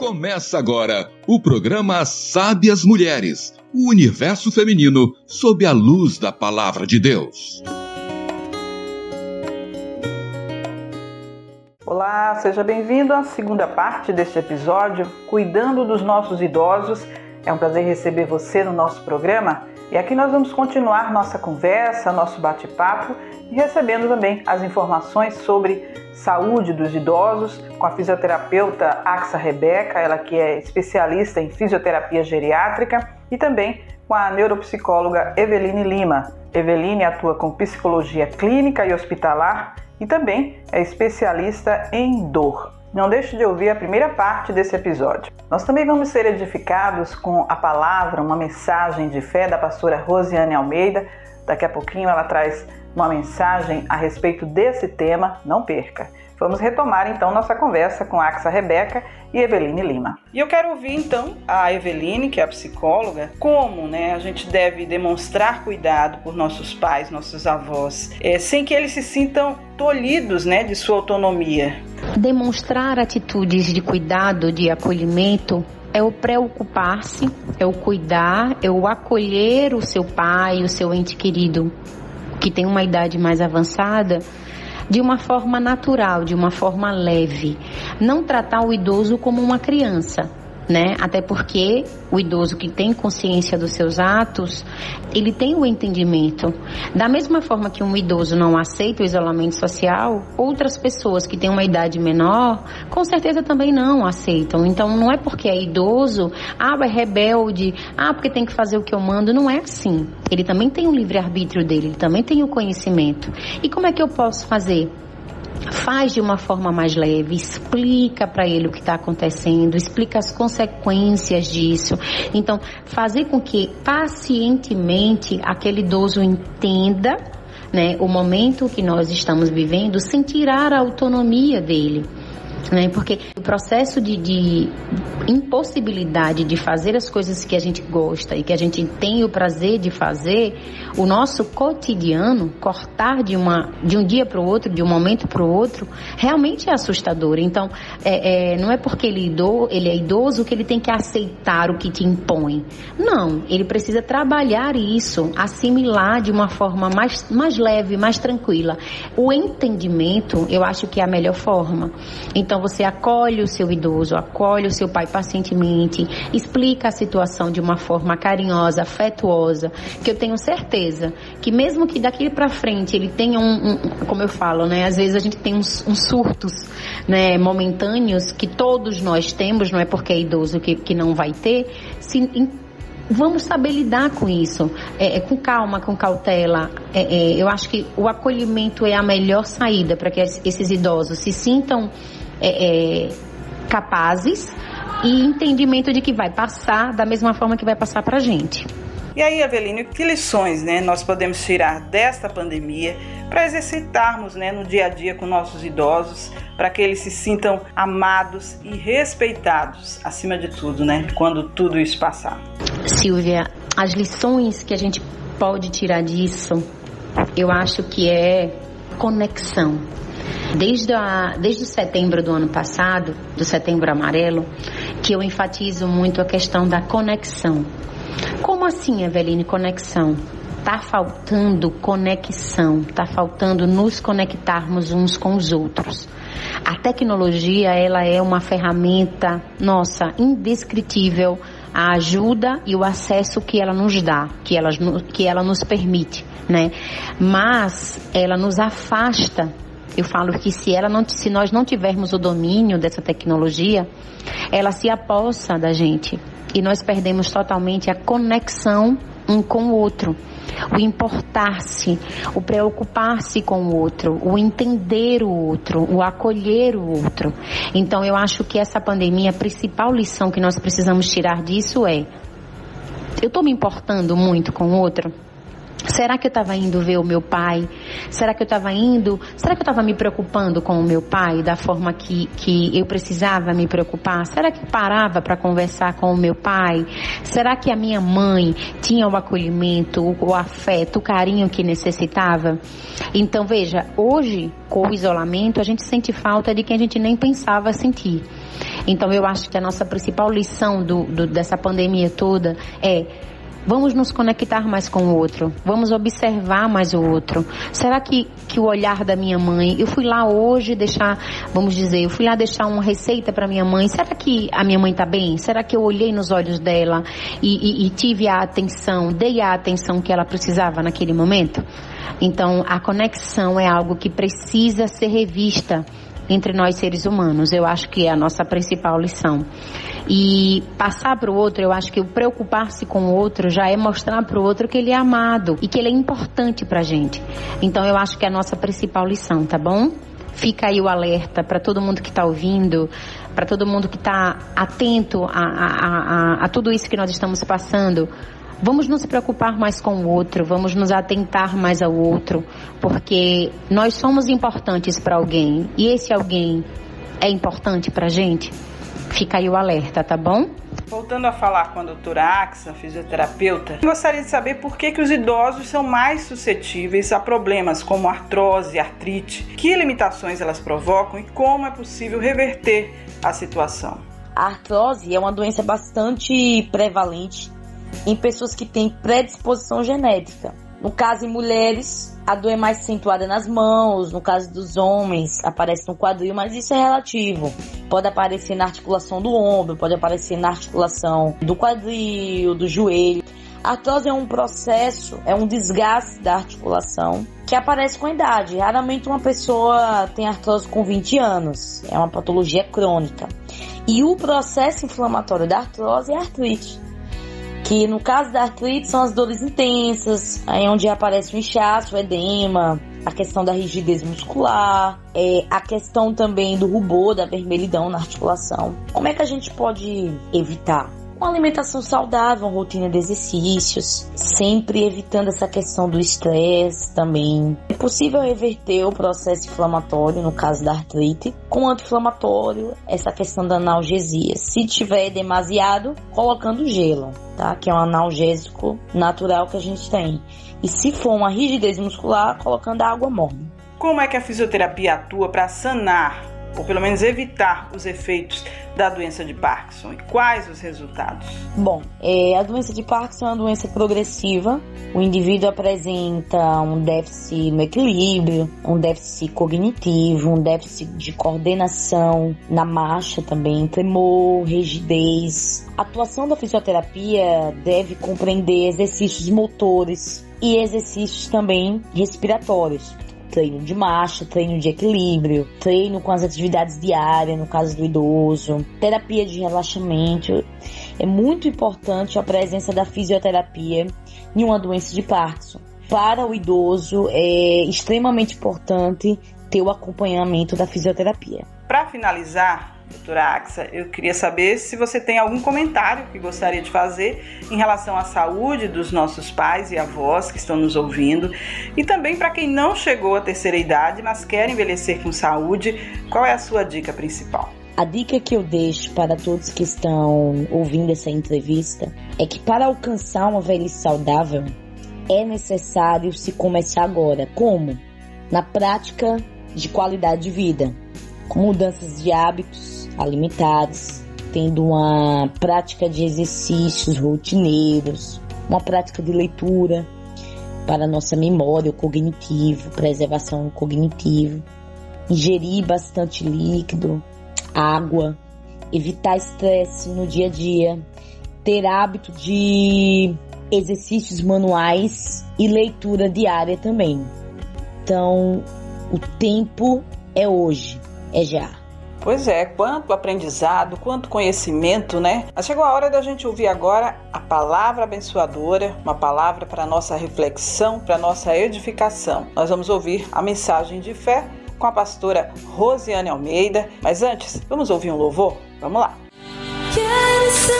Começa agora o programa Sábias Mulheres, o universo feminino sob a luz da palavra de Deus. Olá, seja bem-vindo à segunda parte deste episódio, Cuidando dos Nossos Idosos. É um prazer receber você no nosso programa e aqui nós vamos continuar nossa conversa, nosso bate-papo e recebendo também as informações sobre saúde dos idosos com a fisioterapeuta Axa Rebeca, ela que é especialista em fisioterapia geriátrica, e também com a neuropsicóloga Eveline Lima. Eveline atua com psicologia clínica e hospitalar e também é especialista em dor. Não deixe de ouvir a primeira parte desse episódio. Nós também vamos ser edificados com a palavra, uma mensagem de fé da pastora Rosiane Almeida. Daqui a pouquinho ela traz uma mensagem a respeito desse tema, não perca. Vamos retomar então nossa conversa com Axa Rebeca e Eveline Lima. E eu quero ouvir então a Eveline, que é a psicóloga, como né, a gente deve demonstrar cuidado por nossos pais, nossos avós, é, sem que eles se sintam tolhidos né, de sua autonomia. Demonstrar atitudes de cuidado, de acolhimento, é o preocupar-se, é o cuidar, é o acolher o seu pai, o seu ente querido que tem uma idade mais avançada de uma forma natural, de uma forma leve. Não tratar o idoso como uma criança né? Até porque o idoso que tem consciência dos seus atos, ele tem o entendimento. Da mesma forma que um idoso não aceita o isolamento social, outras pessoas que têm uma idade menor, com certeza também não aceitam. Então não é porque é idoso, ah, é rebelde, ah, porque tem que fazer o que eu mando, não é assim. Ele também tem o livre arbítrio dele, ele também tem o conhecimento. E como é que eu posso fazer? Faz de uma forma mais leve, explica para ele o que está acontecendo, explica as consequências disso. Então, fazer com que pacientemente aquele idoso entenda né, o momento que nós estamos vivendo sem tirar a autonomia dele? Porque o processo de, de impossibilidade de fazer as coisas que a gente gosta e que a gente tem o prazer de fazer, o nosso cotidiano, cortar de, uma, de um dia para o outro, de um momento para o outro, realmente é assustador. Então, é, é, não é porque ele, ido, ele é idoso que ele tem que aceitar o que te impõe. Não, ele precisa trabalhar isso, assimilar de uma forma mais, mais leve, mais tranquila. O entendimento, eu acho que é a melhor forma. Então, então você acolhe o seu idoso, acolhe o seu pai pacientemente, explica a situação de uma forma carinhosa, afetuosa, que eu tenho certeza que mesmo que daqui para frente ele tenha um, um, como eu falo, né, às vezes a gente tem uns, uns, surtos, né, momentâneos que todos nós temos, não é porque é idoso que, que não vai ter, se vamos saber lidar com isso, é, é, com calma, com cautela. É, é eu acho que o acolhimento é a melhor saída para que esses idosos se sintam é, é, capazes e entendimento de que vai passar da mesma forma que vai passar para a gente. E aí, Avelino, que lições né, nós podemos tirar desta pandemia para exercitarmos né, no dia a dia com nossos idosos, para que eles se sintam amados e respeitados, acima de tudo, né, quando tudo isso passar? Silvia, as lições que a gente pode tirar disso, eu acho que é conexão. Desde, a, desde setembro do ano passado, do setembro amarelo, que eu enfatizo muito a questão da conexão. Como assim, Eveline, conexão? Tá faltando conexão, tá faltando nos conectarmos uns com os outros. A tecnologia, ela é uma ferramenta, nossa, indescritível, a ajuda e o acesso que ela nos dá, que ela, que ela nos permite, né? Mas ela nos afasta eu falo que se ela não, se nós não tivermos o domínio dessa tecnologia, ela se apossa da gente e nós perdemos totalmente a conexão um com o outro, o importar-se, o preocupar-se com o outro, o entender o outro, o acolher o outro. Então eu acho que essa pandemia, a principal lição que nós precisamos tirar disso é: eu estou me importando muito com o outro. Será que eu estava indo ver o meu pai? Será que eu estava indo? Será que eu estava me preocupando com o meu pai da forma que, que eu precisava me preocupar? Será que parava para conversar com o meu pai? Será que a minha mãe tinha o acolhimento, o afeto, o carinho que necessitava? Então veja, hoje com o isolamento a gente sente falta de quem a gente nem pensava sentir. Então eu acho que a nossa principal lição do, do dessa pandemia toda é Vamos nos conectar mais com o outro. Vamos observar mais o outro. Será que, que o olhar da minha mãe, eu fui lá hoje deixar, vamos dizer, eu fui lá deixar uma receita para minha mãe. Será que a minha mãe está bem? Será que eu olhei nos olhos dela e, e, e tive a atenção, dei a atenção que ela precisava naquele momento? Então, a conexão é algo que precisa ser revista entre nós seres humanos. Eu acho que é a nossa principal lição. E passar para o outro, eu acho que o preocupar-se com o outro já é mostrar para o outro que ele é amado e que ele é importante para a gente. Então eu acho que é a nossa principal lição, tá bom? Fica aí o alerta para todo mundo que está ouvindo, para todo mundo que está atento a, a, a, a tudo isso que nós estamos passando. Vamos nos preocupar mais com o outro, vamos nos atentar mais ao outro, porque nós somos importantes para alguém e esse alguém é importante para a gente. Fica aí o alerta, tá bom? Voltando a falar com a doutora Axa, fisioterapeuta, gostaria de saber por que, que os idosos são mais suscetíveis a problemas como artrose, artrite, que limitações elas provocam e como é possível reverter a situação. A artrose é uma doença bastante prevalente em pessoas que têm predisposição genética. No caso, em mulheres, a dor é mais acentuada nas mãos, no caso dos homens, aparece no quadril, mas isso é relativo. Pode aparecer na articulação do ombro, pode aparecer na articulação do quadril, do joelho. A artrose é um processo, é um desgaste da articulação que aparece com a idade. Raramente uma pessoa tem artrose com 20 anos, é uma patologia crônica. E o processo inflamatório da artrose é artrite que no caso da artrite são as dores intensas, aí onde aparece o inchaço, o edema, a questão da rigidez muscular, é, a questão também do rubor, da vermelhidão na articulação. Como é que a gente pode evitar? Uma alimentação saudável, uma rotina de exercícios, sempre evitando essa questão do estresse também. É possível reverter o processo inflamatório, no caso da artrite, com anti-inflamatório, essa questão da analgesia. Se tiver demasiado, colocando gelo, tá? Que é um analgésico natural que a gente tem. E se for uma rigidez muscular, colocando água morna. Como é que a fisioterapia atua para sanar ou pelo menos evitar os efeitos da doença de Parkinson? E quais os resultados? Bom, é, a doença de Parkinson é uma doença progressiva. O indivíduo apresenta um déficit no equilíbrio, um déficit cognitivo, um déficit de coordenação na marcha também, tremor, rigidez. A atuação da fisioterapia deve compreender exercícios motores e exercícios também respiratórios treino de marcha, treino de equilíbrio, treino com as atividades diárias, no caso do idoso, terapia de relaxamento. É muito importante a presença da fisioterapia em uma doença de Parkinson. Para o idoso é extremamente importante ter o acompanhamento da fisioterapia. Para finalizar, doutora Axa, eu queria saber se você tem algum comentário que gostaria de fazer em relação à saúde dos nossos pais e avós que estão nos ouvindo e também para quem não chegou à terceira idade, mas quer envelhecer com saúde, qual é a sua dica principal? A dica que eu deixo para todos que estão ouvindo essa entrevista é que para alcançar uma velhice saudável é necessário se começar agora. Como? Na prática de qualidade de vida, com mudanças de hábitos, alimentados, tendo uma prática de exercícios rotineiros, uma prática de leitura para nossa memória, o cognitivo, preservação cognitiva, ingerir bastante líquido, água, evitar estresse no dia a dia, ter hábito de exercícios manuais e leitura diária também. Então, o tempo é hoje, é já. Pois é, quanto aprendizado, quanto conhecimento, né? Mas chegou a hora da gente ouvir agora a palavra abençoadora, uma palavra para nossa reflexão, para nossa edificação. Nós vamos ouvir a mensagem de fé com a pastora Rosiane Almeida. Mas antes, vamos ouvir um louvor? Vamos lá. Quero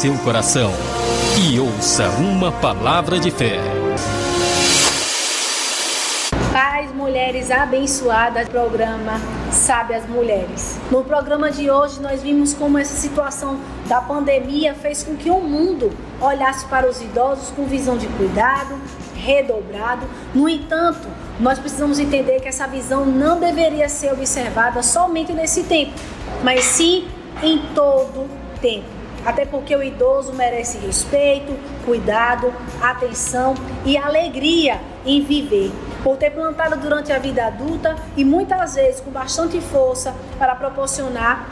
seu coração e ouça uma palavra de fé. Pais, mulheres abençoadas, programa Sabe as Mulheres. No programa de hoje nós vimos como essa situação da pandemia fez com que o mundo olhasse para os idosos com visão de cuidado, redobrado. No entanto, nós precisamos entender que essa visão não deveria ser observada somente nesse tempo, mas sim em todo tempo. Até porque o idoso merece respeito, cuidado, atenção e alegria em viver. Por ter plantado durante a vida adulta e muitas vezes com bastante força para proporcionar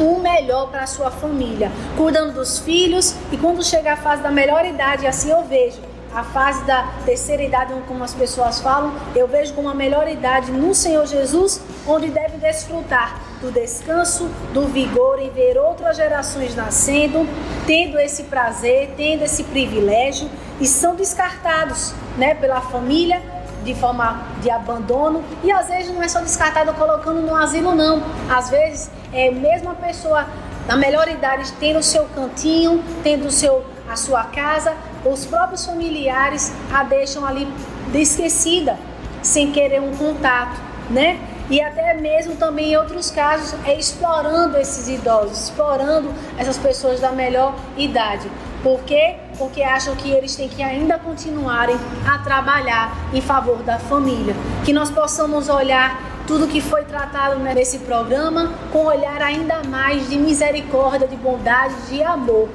o melhor para a sua família, cuidando dos filhos e quando chega a fase da melhor idade, assim eu vejo, a fase da terceira idade, como as pessoas falam, eu vejo como a melhor idade no Senhor Jesus, onde deve desfrutar do descanso, do vigor em ver outras gerações nascendo, tendo esse prazer, tendo esse privilégio e são descartados, né, pela família de forma de abandono e às vezes não é só descartado colocando no asilo não, às vezes é mesmo a pessoa na melhor idade tendo o seu cantinho, tendo o seu a sua casa, os próprios familiares a deixam ali esquecida, sem querer um contato, né? E até mesmo também em outros casos é explorando esses idosos, explorando essas pessoas da melhor idade. Por quê? Porque acham que eles têm que ainda continuarem a trabalhar em favor da família. Que nós possamos olhar tudo que foi tratado nesse programa com um olhar ainda mais de misericórdia, de bondade, de amor.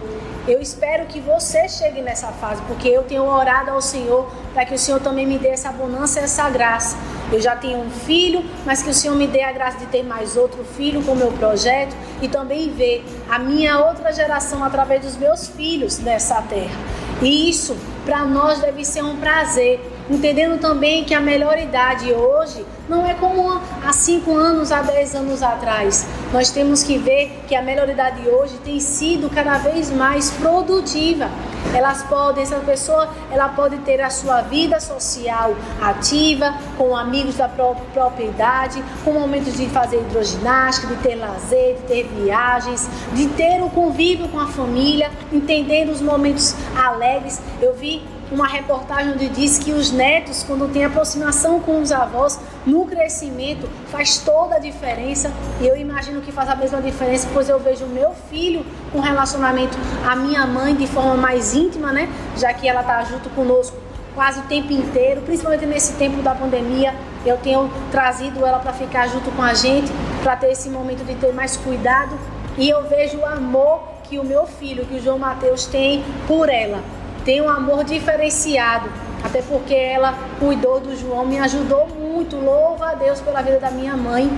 Eu espero que você chegue nessa fase, porque eu tenho orado ao Senhor para que o Senhor também me dê essa bonança, essa graça. Eu já tenho um filho, mas que o Senhor me dê a graça de ter mais outro filho com o meu projeto e também ver a minha outra geração através dos meus filhos nessa terra. E isso para nós deve ser um prazer entendendo também que a melhor idade hoje não é como há 5 anos, há 10 anos atrás. Nós temos que ver que a melhor idade hoje tem sido cada vez mais produtiva. Elas podem, essa pessoa, ela pode ter a sua vida social ativa, com amigos da própria idade, com momentos de fazer hidroginástica, de ter lazer, de ter viagens, de ter o convívio com a família, entendendo os momentos alegres. Eu vi uma reportagem onde diz que os netos, quando têm aproximação com os avós, no crescimento, faz toda a diferença. E eu imagino que faz a mesma diferença, pois eu vejo o meu filho com relacionamento à minha mãe de forma mais íntima, né? Já que ela está junto conosco quase o tempo inteiro, principalmente nesse tempo da pandemia. Eu tenho trazido ela para ficar junto com a gente, para ter esse momento de ter mais cuidado. E eu vejo o amor que o meu filho, que o João Mateus tem por ela tem um amor diferenciado, até porque ela cuidou do João, me ajudou muito. Louva a Deus pela vida da minha mãe.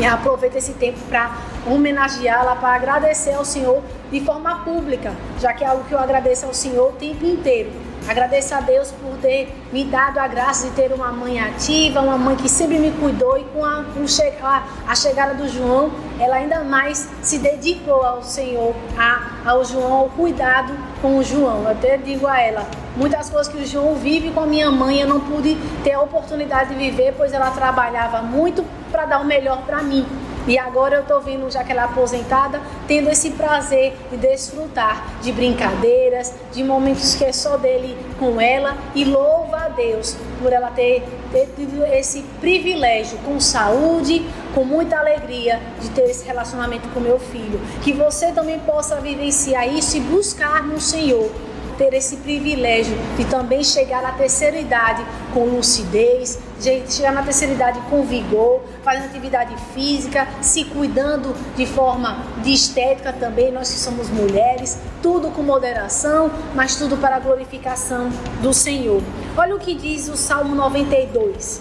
E aproveito esse tempo para homenageá-la, para agradecer ao Senhor de forma pública, já que é algo que eu agradeço ao Senhor o tempo inteiro. Agradeço a Deus por ter me dado a graça de ter uma mãe ativa, uma mãe que sempre me cuidou e com a, com a, chegada do João, ela ainda mais se dedicou ao Senhor, a, ao João, ao cuidado com o João. Eu até digo a ela, muitas coisas que o João vive com a minha mãe, eu não pude ter a oportunidade de viver, pois ela trabalhava muito para dar o melhor para mim. E agora eu estou vendo, já que ela é aposentada, tendo esse prazer de desfrutar de brincadeiras, de momentos que é só dele com ela. E louva a Deus por ela ter, ter tido esse privilégio com saúde, com muita alegria de ter esse relacionamento com meu filho. Que você também possa vivenciar isso e buscar no Senhor ter esse privilégio de também chegar à terceira idade com lucidez, de chegar na terceira idade com vigor, fazendo atividade física, se cuidando de forma de estética também, nós que somos mulheres, tudo com moderação, mas tudo para a glorificação do Senhor. Olha o que diz o Salmo 92.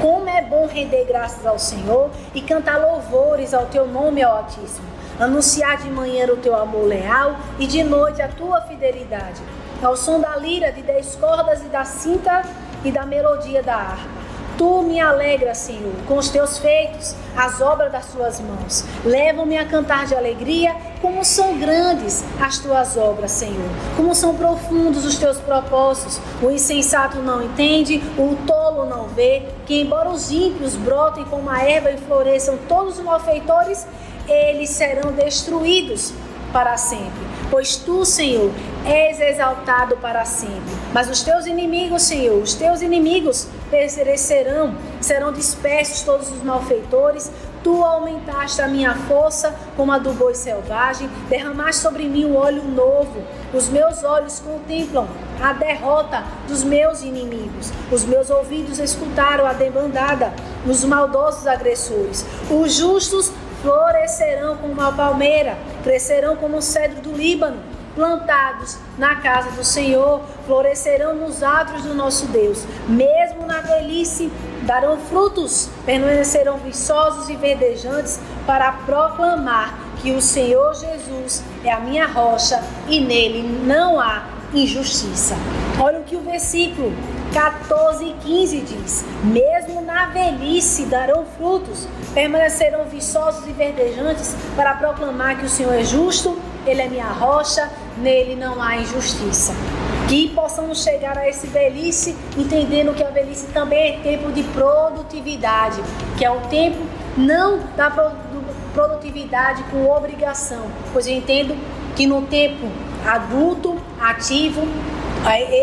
Como é bom render graças ao Senhor e cantar louvores ao teu nome, ó Altíssimo anunciar de manhã o teu amor leal e de noite a tua fidelidade. Ao som da lira, de dez cordas e da cinta e da melodia da harpa. Tu me alegras, Senhor, com os teus feitos, as obras das tuas mãos. Levam-me a cantar de alegria, como são grandes as tuas obras, Senhor. Como são profundos os teus propósitos. O insensato não entende, o tolo não vê, que embora os ímpios brotem como a erva e floresçam todos os malfeitores, eles serão destruídos para sempre. Pois tu, Senhor, és exaltado para sempre. Mas os teus inimigos, Senhor, os teus inimigos perecerão, serão dispersos todos os malfeitores. Tu aumentaste a minha força como a do boi selvagem, derramaste sobre mim o óleo novo. Os meus olhos contemplam a derrota dos meus inimigos. Os meus ouvidos escutaram a debandada dos maldosos agressores. Os justos florescerão como uma palmeira, crescerão como o cedro do Líbano, plantados na casa do Senhor, florescerão nos atos do nosso Deus. Mesmo na velhice, darão frutos, permanecerão viçosos e verdejantes para proclamar que o Senhor Jesus é a minha rocha e nele não há injustiça. Olha o que o versículo 14 e 15 diz: Mesmo na velhice darão frutos, permanecerão viçosos e verdejantes para proclamar que o Senhor é justo, Ele é minha rocha, nele não há injustiça. Que possamos chegar a esse velhice entendendo que a velhice também é tempo de produtividade, que é o tempo não da produtividade com obrigação, pois eu entendo que no tempo adulto, ativo,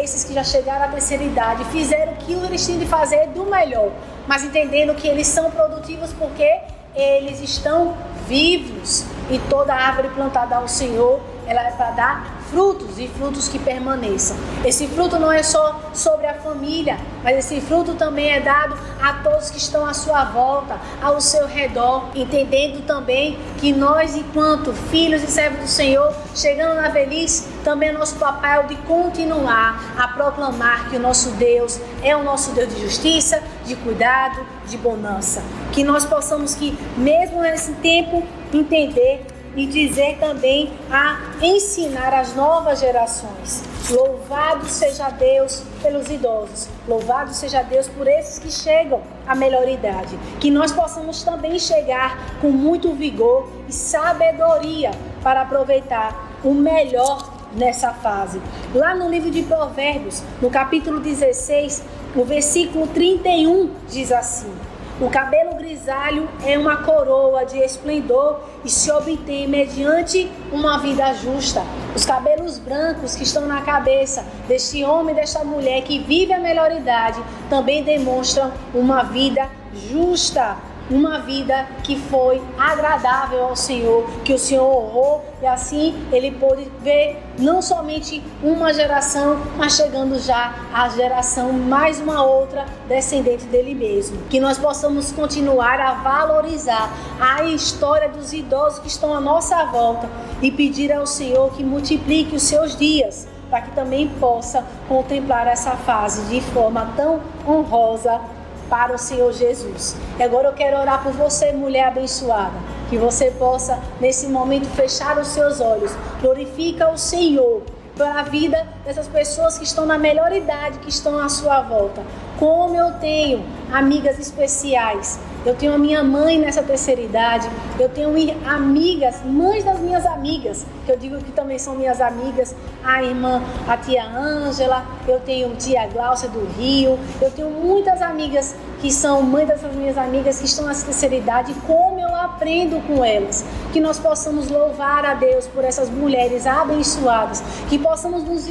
esses que já chegaram à terceira idade fizeram o que eles tinham de fazer do melhor, mas entendendo que eles são produtivos porque eles estão vivos. E toda árvore plantada ao Senhor ela é para dar frutos e frutos que permaneçam. Esse fruto não é só sobre a família, mas esse fruto também é dado a todos que estão à sua volta, ao seu redor, entendendo também que nós, enquanto filhos e servos do Senhor, chegando na velhice, também é nosso papel de continuar a proclamar que o nosso Deus é o nosso Deus de justiça, de cuidado, de bonança. Que nós possamos que mesmo nesse tempo entender e dizer também a ensinar as novas gerações. Louvado seja Deus pelos idosos, louvado seja Deus por esses que chegam à melhor idade. Que nós possamos também chegar com muito vigor e sabedoria para aproveitar o melhor nessa fase. Lá no livro de Provérbios, no capítulo 16, o versículo 31 diz assim: o cabelo grisalho é uma coroa de esplendor e se obtém mediante uma vida justa. Os cabelos brancos que estão na cabeça deste homem e desta mulher que vive a melhor idade também demonstram uma vida justa uma vida que foi agradável ao Senhor, que o Senhor honrou e assim ele pôde ver não somente uma geração, mas chegando já à geração mais uma outra descendente dele mesmo. Que nós possamos continuar a valorizar a história dos idosos que estão à nossa volta e pedir ao Senhor que multiplique os seus dias para que também possa contemplar essa fase de forma tão honrosa para o Senhor Jesus. E agora eu quero orar por você, mulher abençoada, que você possa nesse momento fechar os seus olhos. Glorifica o Senhor pela vida dessas pessoas que estão na melhor idade, que estão à sua volta. Como eu tenho amigas especiais eu tenho a minha mãe nessa terceira idade, eu tenho amigas, mães das minhas amigas, que eu digo que também são minhas amigas, a irmã, a tia Ângela, eu tenho tia Glaucia do Rio, eu tenho muitas amigas que são mães dessas minhas amigas que estão nessa terceira idade, como eu aprendo com elas. Que nós possamos louvar a Deus por essas mulheres abençoadas, que possamos nos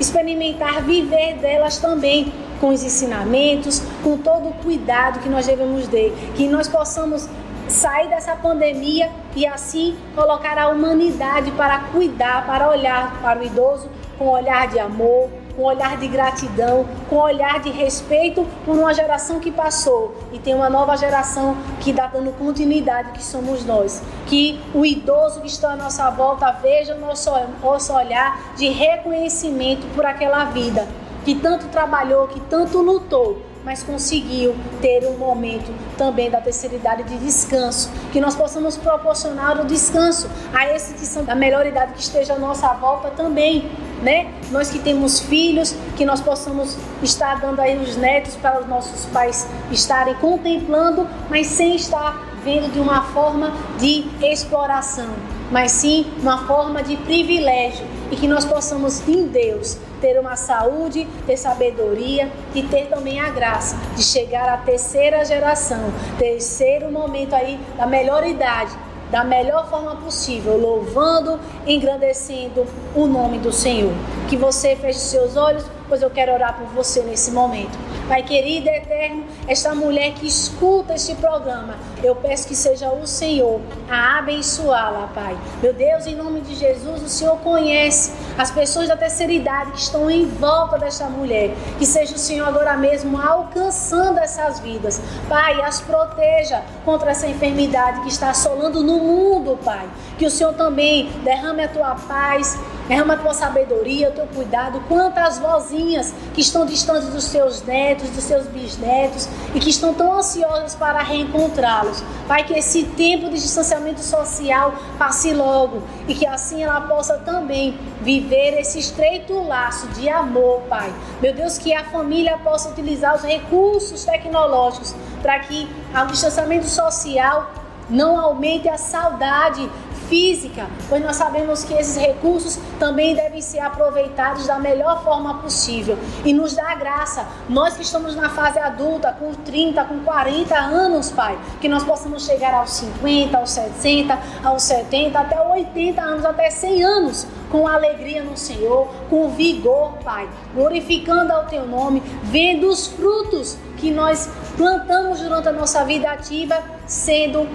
experimentar viver delas também com os ensinamentos, com todo o cuidado que nós devemos ter, que nós possamos sair dessa pandemia e assim colocar a humanidade para cuidar, para olhar para o idoso com olhar de amor, com olhar de gratidão, com olhar de respeito por uma geração que passou e tem uma nova geração que está dando continuidade, que somos nós. Que o idoso que está à nossa volta veja o nosso, nosso olhar de reconhecimento por aquela vida que tanto trabalhou, que tanto lutou, mas conseguiu ter um momento também da terceira idade de descanso, que nós possamos proporcionar o descanso a esses que são da melhor idade que esteja à nossa volta também, né? Nós que temos filhos, que nós possamos estar dando aí os netos para os nossos pais estarem contemplando, mas sem estar vendo de uma forma de exploração, mas sim uma forma de privilégio e que nós possamos em Deus ter uma saúde, ter sabedoria e ter também a graça de chegar à terceira geração, terceiro momento aí da melhor idade, da melhor forma possível, louvando, engrandecendo o nome do Senhor. Que você feche seus olhos, pois eu quero orar por você nesse momento. Pai querido eterno, esta mulher que escuta este programa, eu peço que seja o Senhor a abençoá-la, Pai. Meu Deus, em nome de Jesus, o Senhor conhece as pessoas da terceira idade que estão em volta desta mulher. Que seja o Senhor agora mesmo alcançando essas vidas. Pai, as proteja contra essa enfermidade que está assolando no mundo, Pai. Que o Senhor também derrame a tua paz, derrame a tua sabedoria, o teu cuidado. Quantas vozinhas que estão distantes dos seus netos, dos seus bisnetos e que estão tão ansiosas para reencontrá-los. Pai, que esse tempo de distanciamento social passe logo e que assim ela possa também viver esse estreito laço de amor, Pai. Meu Deus, que a família possa utilizar os recursos tecnológicos para que o distanciamento social não aumente a saudade física, pois nós sabemos que esses recursos também devem ser aproveitados da melhor forma possível. E nos dá graça, nós que estamos na fase adulta, com 30, com 40 anos, Pai, que nós possamos chegar aos 50, aos 60, aos 70, até 80 anos, até 100 anos, com alegria no Senhor, com vigor, Pai, glorificando ao Teu nome, vendo os frutos que nós plantamos durante a nossa vida ativa sendo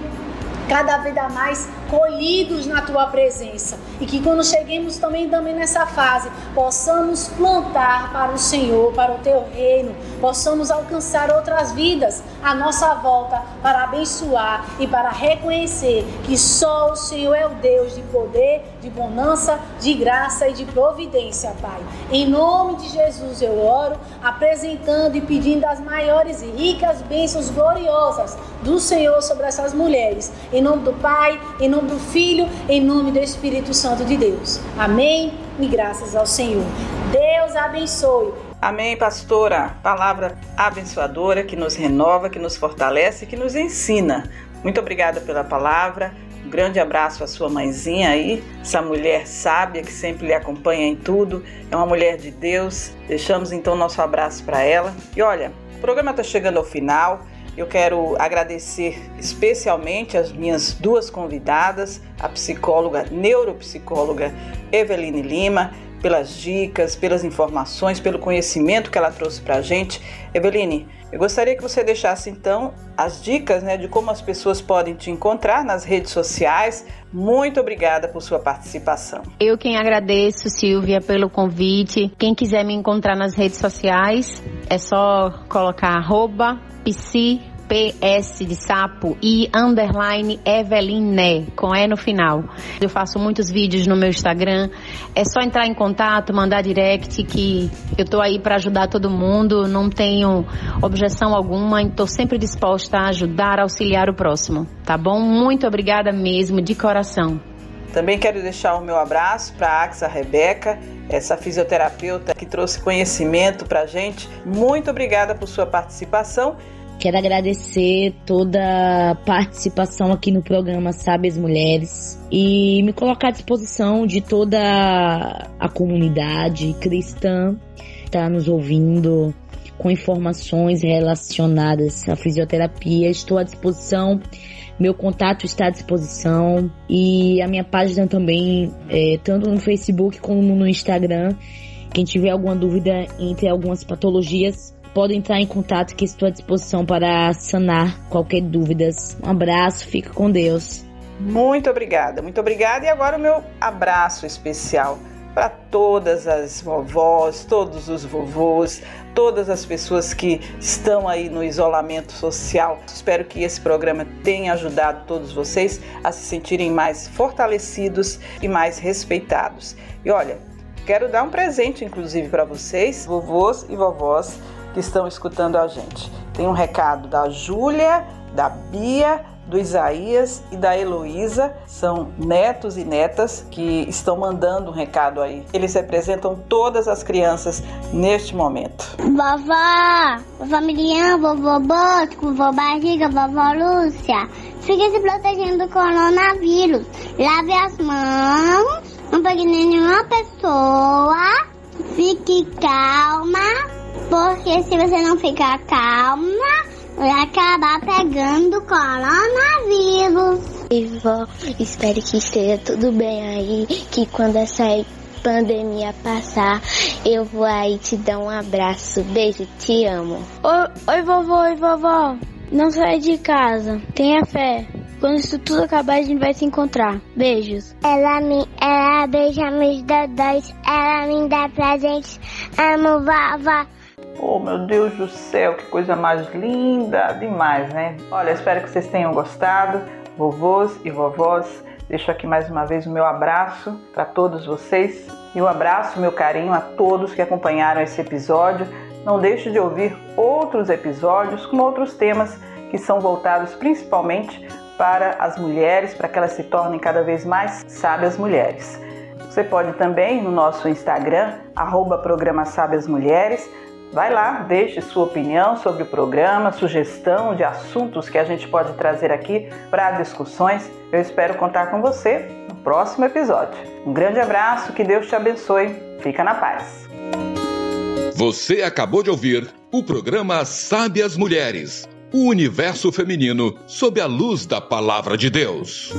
cada vez mais colhidos na tua presença e que quando cheguemos também também nessa fase possamos plantar para o Senhor, para o teu reino, possamos alcançar outras vidas à nossa volta para abençoar e para reconhecer que só o Senhor é o Deus de poder, de bonança, de graça e de providência, Pai. Em nome de Jesus eu oro, apresentando e pedindo as maiores e ricas bênçãos gloriosas do Senhor sobre essas mulheres. Em nome do Pai, em nome do Filho, em nome do Espírito Santo de Deus. Amém e graças ao Senhor. Deus abençoe. Amém, pastora. Palavra abençoadora que nos renova, que nos fortalece, que nos ensina. Muito obrigada pela palavra. Um grande abraço à sua mãezinha aí, essa mulher sábia que sempre lhe acompanha em tudo. É uma mulher de Deus. Deixamos então nosso abraço para ela. E olha, o programa está chegando ao final. Eu quero agradecer especialmente as minhas duas convidadas, a psicóloga, neuropsicóloga Eveline Lima, pelas dicas, pelas informações, pelo conhecimento que ela trouxe para a gente. Eveline, eu gostaria que você deixasse então as dicas né, de como as pessoas podem te encontrar nas redes sociais. Muito obrigada por sua participação. Eu quem agradeço, Silvia, pelo convite. Quem quiser me encontrar nas redes sociais, é só colocar arroba psi PS de sapo e underline Eveline, com E no final. Eu faço muitos vídeos no meu Instagram. É só entrar em contato, mandar direct que eu tô aí para ajudar todo mundo, não tenho objeção alguma, estou sempre disposta a ajudar, auxiliar o próximo, tá bom? Muito obrigada mesmo, de coração. Também quero deixar o meu abraço para Axa Rebeca, essa fisioterapeuta que trouxe conhecimento para gente. Muito obrigada por sua participação Quero agradecer toda a participação aqui no programa Sabe as Mulheres e me colocar à disposição de toda a comunidade cristã que está nos ouvindo com informações relacionadas à fisioterapia. Estou à disposição, meu contato está à disposição e a minha página também, é, tanto no Facebook como no Instagram. Quem tiver alguma dúvida entre algumas patologias, Pode entrar em contato que estou à disposição para sanar qualquer dúvidas. Um abraço, fica com Deus. Muito obrigada, muito obrigada. E agora o meu abraço especial para todas as vovós, todos os vovôs, todas as pessoas que estão aí no isolamento social. Espero que esse programa tenha ajudado todos vocês a se sentirem mais fortalecidos e mais respeitados. E olha, quero dar um presente inclusive para vocês, vovôs e vovós que estão escutando a gente. Tem um recado da Júlia, da Bia, do Isaías e da Heloísa, são netos e netas que estão mandando um recado aí. Eles representam todas as crianças neste momento. Vovó, vovó Miriam, Bosco, vovó Barriga, vovó Lúcia, fique se protegendo do coronavírus. Lave as mãos, não pegue nenhuma pessoa, fique calma, porque se você não ficar calma, vai acabar pegando coronavírus. E vó, espero que esteja tudo bem aí, que quando essa pandemia passar, eu vou aí te dar um abraço. Beijo, te amo. Oi, oi vovô, oi vovó. Não saia de casa, tenha fé. Quando isso tudo acabar, a gente vai se encontrar. Beijos. Ela me, ela beija meus dodóis, ela me dá presentes. Amo vovó. Oh, meu Deus do céu, que coisa mais linda, demais, né? Olha, espero que vocês tenham gostado, vovôs e vovós. Deixo aqui mais uma vez o meu abraço para todos vocês e um abraço, meu carinho a todos que acompanharam esse episódio. Não deixe de ouvir outros episódios com outros temas que são voltados principalmente para as mulheres, para que elas se tornem cada vez mais sábias mulheres. Você pode também no nosso Instagram, arroba Mulheres, Vai lá, deixe sua opinião sobre o programa, sugestão de assuntos que a gente pode trazer aqui para discussões. Eu espero contar com você no próximo episódio. Um grande abraço, que Deus te abençoe. Fica na paz. Você acabou de ouvir o programa Sabe as Mulheres, o universo feminino sob a luz da palavra de Deus.